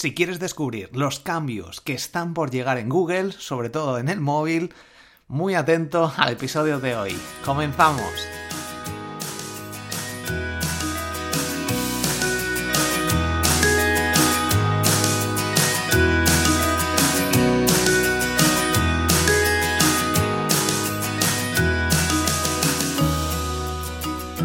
Si quieres descubrir los cambios que están por llegar en Google, sobre todo en el móvil, muy atento al episodio de hoy. Comenzamos.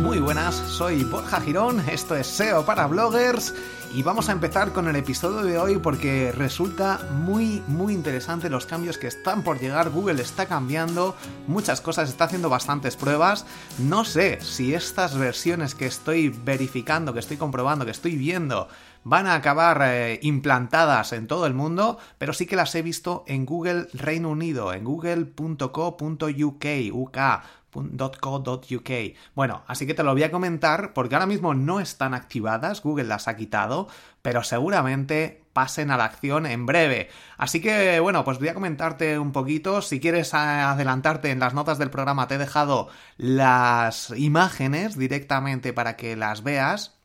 Muy buenas, soy Borja Girón, esto es SEO para bloggers y vamos a empezar con el episodio de hoy porque resulta muy muy interesante los cambios que están por llegar, Google está cambiando muchas cosas, está haciendo bastantes pruebas, no sé si estas versiones que estoy verificando, que estoy comprobando, que estoy viendo van a acabar eh, implantadas en todo el mundo, pero sí que las he visto en Google Reino Unido, en google.co.uk, UK. Bueno, así que te lo voy a comentar porque ahora mismo no están activadas, Google las ha quitado, pero seguramente pasen a la acción en breve. Así que bueno, pues voy a comentarte un poquito. Si quieres adelantarte en las notas del programa, te he dejado las imágenes directamente para que las veas.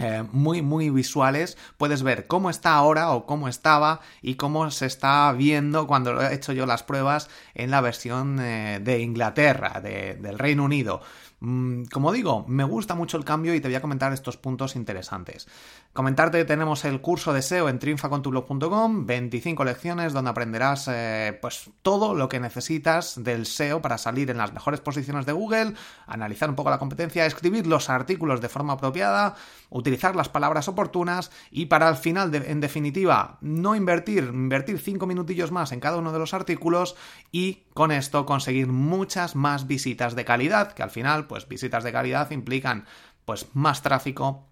Eh, muy muy visuales puedes ver cómo está ahora o cómo estaba y cómo se está viendo cuando he hecho yo las pruebas en la versión eh, de Inglaterra, del Reino Unido. Mm, como digo, me gusta mucho el cambio y te voy a comentar estos puntos interesantes. Comentarte tenemos el curso de SEO en triunfacontublog.com, 25 lecciones donde aprenderás eh, pues todo lo que necesitas del SEO para salir en las mejores posiciones de Google, analizar un poco la competencia, escribir los artículos de forma apropiada, utilizar las palabras oportunas y para al final, en definitiva, no invertir, invertir 5 minutillos más en cada uno de los artículos y con esto conseguir muchas más visitas de calidad, que al final, pues visitas de calidad implican pues más tráfico,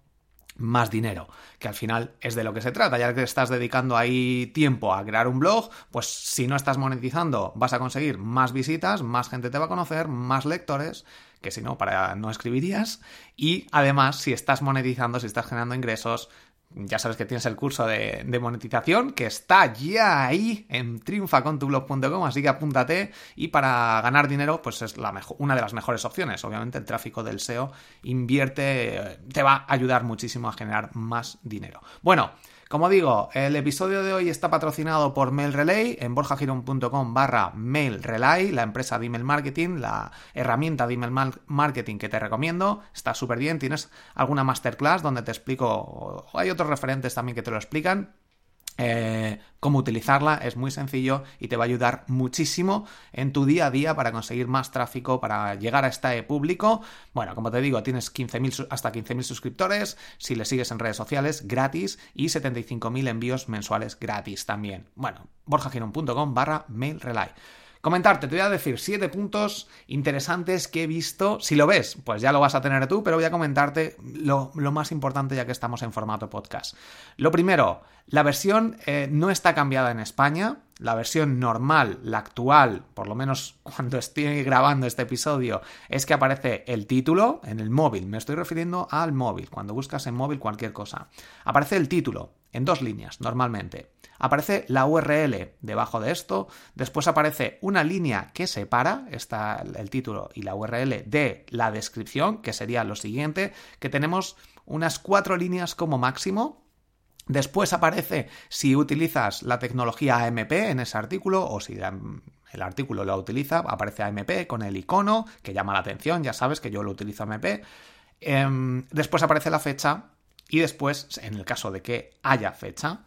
más dinero, que al final es de lo que se trata, ya que estás dedicando ahí tiempo a crear un blog, pues si no estás monetizando vas a conseguir más visitas, más gente te va a conocer, más lectores, que si no, para no escribirías, y además si estás monetizando, si estás generando ingresos, ya sabes que tienes el curso de, monetización que está ya ahí en triunfacontublog.com, así que apúntate y para ganar dinero pues es la una de las mejores opciones. Obviamente el tráfico del SEO invierte, te va a ayudar muchísimo a generar más dinero. Bueno, como digo, el episodio de hoy está patrocinado por MailRelay en borjagiron.com barra MailRelay, la empresa de email marketing, la herramienta de email marketing que te recomiendo. Está súper bien, tienes alguna masterclass donde te explico, hay otros referentes también que te lo explican. Eh, cómo utilizarla es muy sencillo y te va a ayudar muchísimo en tu día a día para conseguir más tráfico, para llegar a este público. Bueno, como te digo, tienes 15 hasta 15.000 suscriptores si le sigues en redes sociales gratis y 75.000 envíos mensuales gratis también. Bueno, borjagiron.com barra mailrelay. Comentarte, te voy a decir siete puntos interesantes que he visto. Si lo ves, pues ya lo vas a tener tú, pero voy a comentarte lo, más importante ya que estamos en formato podcast. Lo primero, la versión eh, no está cambiada en España. La versión normal, la actual, por lo menos cuando estoy grabando este episodio, es que aparece el título en el móvil. Me estoy refiriendo al móvil, cuando buscas en móvil cualquier cosa. Aparece el título en dos líneas, normalmente aparece la URL debajo de esto, después aparece una línea que separa está el título y la URL de la descripción, que sería lo siguiente, que tenemos unas cuatro líneas como máximo, Después aparece si utilizas la tecnología AMP en ese artículo o si el artículo lo utiliza, aparece AMP con el icono que llama la atención, ya sabes que yo lo utilizo AMP. Em, después aparece la fecha y después, en el caso de que haya fecha,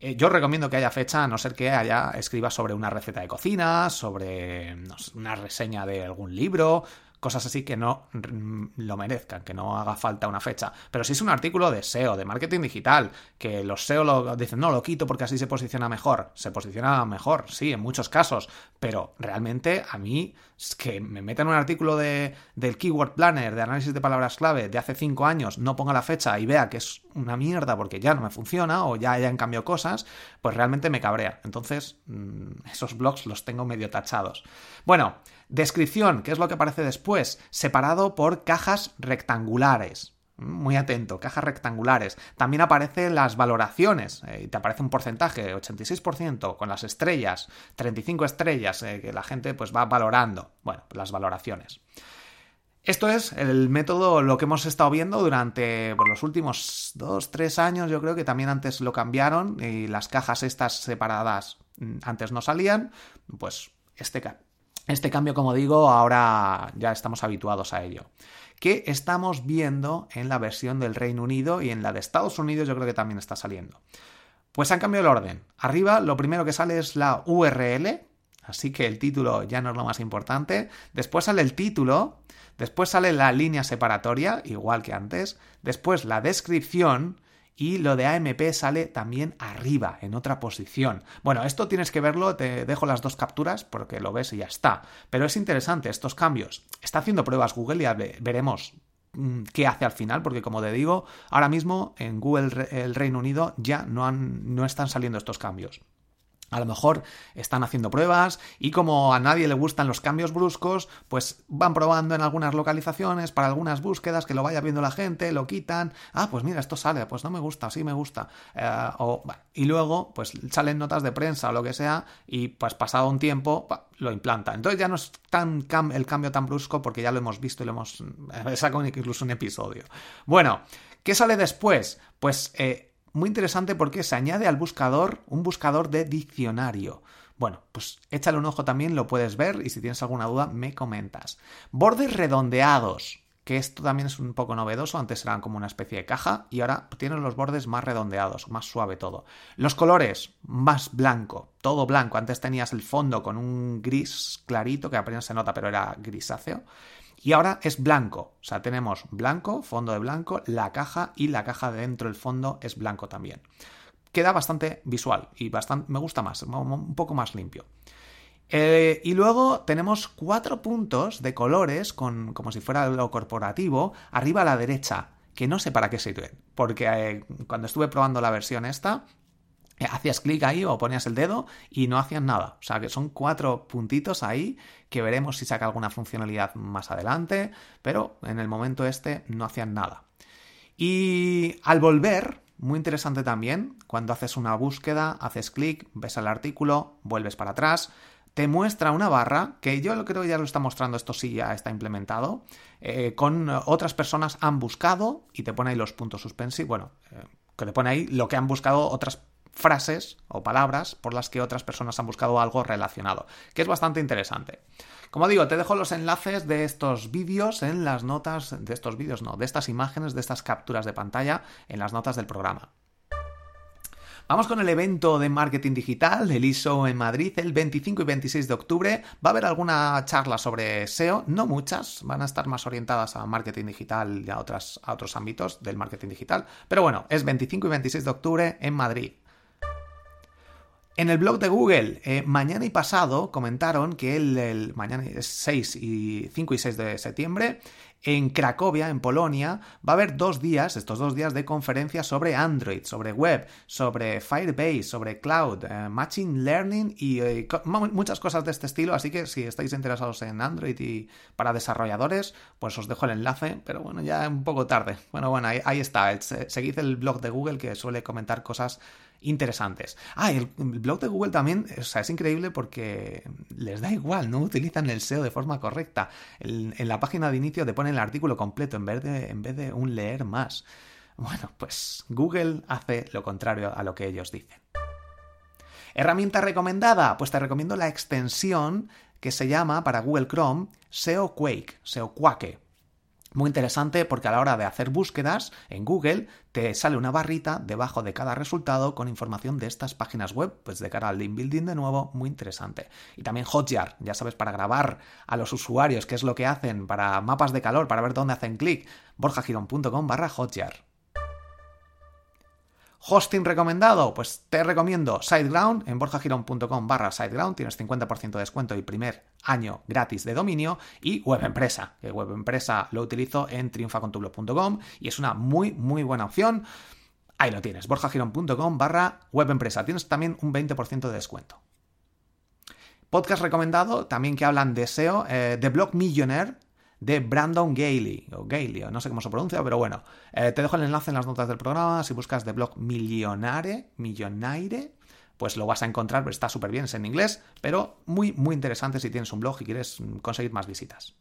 eh, yo recomiendo que haya fecha, a no ser que haya escriba sobre una receta de cocina, sobre una reseña de algún libro, cosas así que no lo merezcan, que no haga falta una fecha. Pero si es un artículo de SEO, de marketing digital, que los SEO lo dicen, no, lo quito porque así se posiciona mejor. Se posiciona mejor, sí, en muchos casos, pero realmente a mí es que me metan un artículo de, del Keyword Planner, de análisis de palabras clave de hace cinco años, no ponga la fecha y vea que es una mierda porque ya no me funciona o ya hayan cambiado cosas, pues realmente me cabrea. Entonces, mm, esos blogs los tengo medio tachados. Bueno, Descripción, ¿qué es lo que aparece después? Separado por cajas rectangulares. Muy atento, cajas rectangulares. También aparecen las valoraciones, eh, te aparece un porcentaje, 86%, con las estrellas, 35 estrellas, eh, que la gente pues va valorando. Bueno, las valoraciones. Esto es el método, lo que hemos estado viendo durante los últimos dos, tres años. Yo creo que también antes lo cambiaron y las cajas estas separadas mm, antes no salían. Pues este, este cambio, como digo, ahora ya estamos habituados a ello. Que estamos viendo en la versión del Reino Unido y en la de Estados Unidos yo creo que también está saliendo. Pues han cambiado el orden. Arriba lo primero que sale es la URL, así que el título ya no es lo más importante. Después sale el título, después sale la línea separatoria, igual que antes. Después la descripción y lo de AMP sale también arriba, en otra posición. Bueno, esto tienes que verlo, te dejo las dos capturas porque lo ves y ya está. Pero es interesante estos cambios. Está haciendo pruebas Google y ya veremos mm, qué hace al final, porque como te digo, ahora mismo en Google el Reino Unido ya no, han, no están saliendo estos cambios. A lo mejor están haciendo pruebas y como a nadie le gustan los cambios bruscos, pues van probando en algunas localizaciones para algunas búsquedas que lo vaya viendo la gente, lo quitan. Ah, pues mira, esto sale, pues no me gusta, sí me gusta. Eh, y luego, pues salen notas de prensa o lo que sea y pues pasado un tiempo lo implanta. Entonces ya no es tan el cambio tan brusco porque ya lo hemos visto y lo hemos sacado incluso un episodio. Bueno, ¿qué sale después? Pues... Eh, muy interesante porque se añade al buscador un buscador de diccionario. Bueno, pues échale un ojo también, lo puedes ver y si tienes alguna duda me comentas. Bordes redondeados, que esto también es un poco novedoso, antes eran como una especie de caja y ahora tienen los bordes más redondeados, más suave todo. Los colores, más blanco, todo blanco, antes tenías el fondo con un gris clarito que apenas se nota pero era grisáceo. Y ahora es blanco, o sea, tenemos blanco, fondo de blanco, la caja y la caja de dentro del fondo es blanco también. Queda bastante visual y bastante, me gusta más, un poco más limpio. Eh, y luego tenemos cuatro puntos de colores, con, como si fuera lo corporativo, arriba a la derecha, que no sé para qué sirven, porque eh, cuando estuve probando la versión esta, hacías clic ahí o ponías el dedo y no hacían nada. O sea que son cuatro puntitos ahí que veremos si saca alguna funcionalidad más adelante, pero en el momento este no hacían nada. Y al volver, muy interesante también, cuando haces una búsqueda, haces clic, ves el artículo, vuelves para atrás, te muestra una barra, que yo creo que ya lo está mostrando, esto sí ya está implementado, eh, con otras personas han buscado y te pone ahí los puntos suspensivos, bueno, eh, que te pone ahí lo que han buscado otras personas frases o palabras por las que otras personas han buscado algo relacionado, que es bastante interesante. Como digo, te dejo los enlaces de estos vídeos en las notas, de estos vídeos no, de estas imágenes, de estas capturas de pantalla en las notas del programa. Vamos con el evento de marketing digital, el ISO en Madrid, el 25 y 26 de octubre. Va a haber alguna charla sobre SEO, no muchas, van a estar más orientadas a marketing digital y a, a otros ámbitos del marketing digital. Pero bueno, es 25 y 26 de octubre en Madrid. En el blog de Google, eh, mañana y pasado comentaron que el, mañana es 6 y 5 y 6 de septiembre, en Cracovia, en Polonia, va a haber dos días, estos dos días de conferencias sobre Android, sobre web, sobre Firebase, sobre cloud, eh, machine learning y eh, muchas cosas de este estilo. Así que si estáis interesados en Android y para desarrolladores, pues os dejo el enlace, pero bueno, ya un poco tarde. Bueno, bueno, ahí, ahí está. Seguid el blog de Google que suele comentar cosas interesantes. Ah, el, blog de Google también, o sea, es increíble porque les da igual, no utilizan el SEO de forma correcta. en la página de inicio te ponen el artículo completo en vez, de, en vez de un leer más. Bueno, pues Google hace lo contrario a lo que ellos dicen. Herramienta recomendada, pues te recomiendo la extensión que se llama para Google Chrome SEO Quake, SEO Quake. Muy interesante porque a la hora de hacer búsquedas en Google te sale una barrita debajo de cada resultado con información de estas páginas web, pues de cara al link building de nuevo, muy interesante. Y también Hotjar, ya sabes, para grabar a los usuarios qué es lo que hacen, para mapas de calor, para ver dónde hacen clic, borjagirón.com barra Hotjar. Hosting recomendado, pues te recomiendo SiteGround en borjagirón.com barra SiteGround, tienes 50% de descuento y primer año gratis de dominio y WebEmpresa, que WebEmpresa lo utilizo en triunfacontublog.com y es una muy muy buena opción. Ahí lo tienes, borjagirón.com barra WebEmpresa, tienes también un 20% de descuento. Podcast recomendado, también que hablan de SEO, eh, The Blog Millionaire, de Brandon Gailey, o Gailey, no sé cómo se pronuncia, pero bueno, eh, te dejo el enlace en las notas del programa, si buscas de blog Millionare, Millionaire, pues lo vas a encontrar, está súper bien, es en inglés, pero muy, muy interesante si tienes un blog y quieres conseguir más visitas.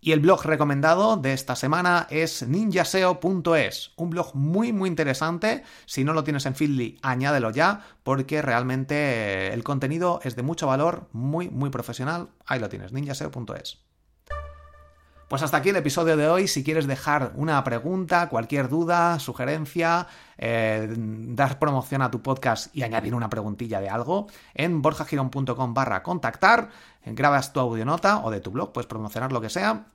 Y el blog recomendado de esta semana es ninjaseo.es, un blog muy muy interesante. Si no lo tienes en Feedly, añádelo ya, porque realmente el contenido es de mucho valor, muy muy profesional. Ahí lo tienes, ninjaseo.es. Pues hasta aquí el episodio de hoy. Si quieres dejar una pregunta, cualquier duda, sugerencia, eh, dar promoción a tu podcast y añadir una preguntilla de algo, en borjagirón.com barra contactar, grabas tu audionota o de tu blog, puedes promocionar lo que sea.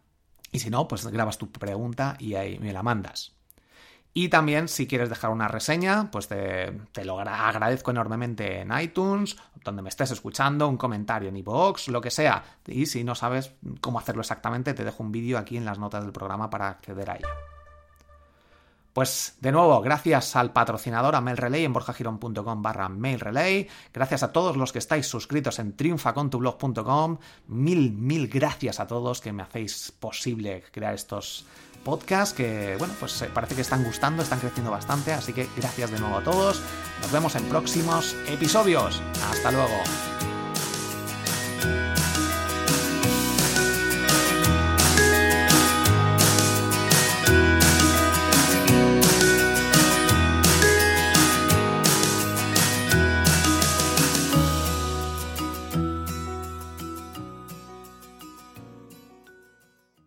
Y si no, pues grabas tu pregunta y ahí me la mandas. Y también, si quieres dejar una reseña, pues te, lo agradezco enormemente en iTunes, donde me estés escuchando, un comentario en iVoox, lo que sea. Y si no sabes cómo hacerlo exactamente, te dejo un vídeo aquí en las notas del programa para acceder a ello. Pues de nuevo, gracias al patrocinador a MailRelay en borjagirón.com barra MailRelay, gracias a todos los que estáis suscritos en triunfacontublog.com, mil, mil gracias a todos que me hacéis posible crear estos podcasts que, bueno, pues eh, parece que están gustando, están creciendo bastante, así que gracias de nuevo a todos, nos vemos en próximos episodios, hasta luego.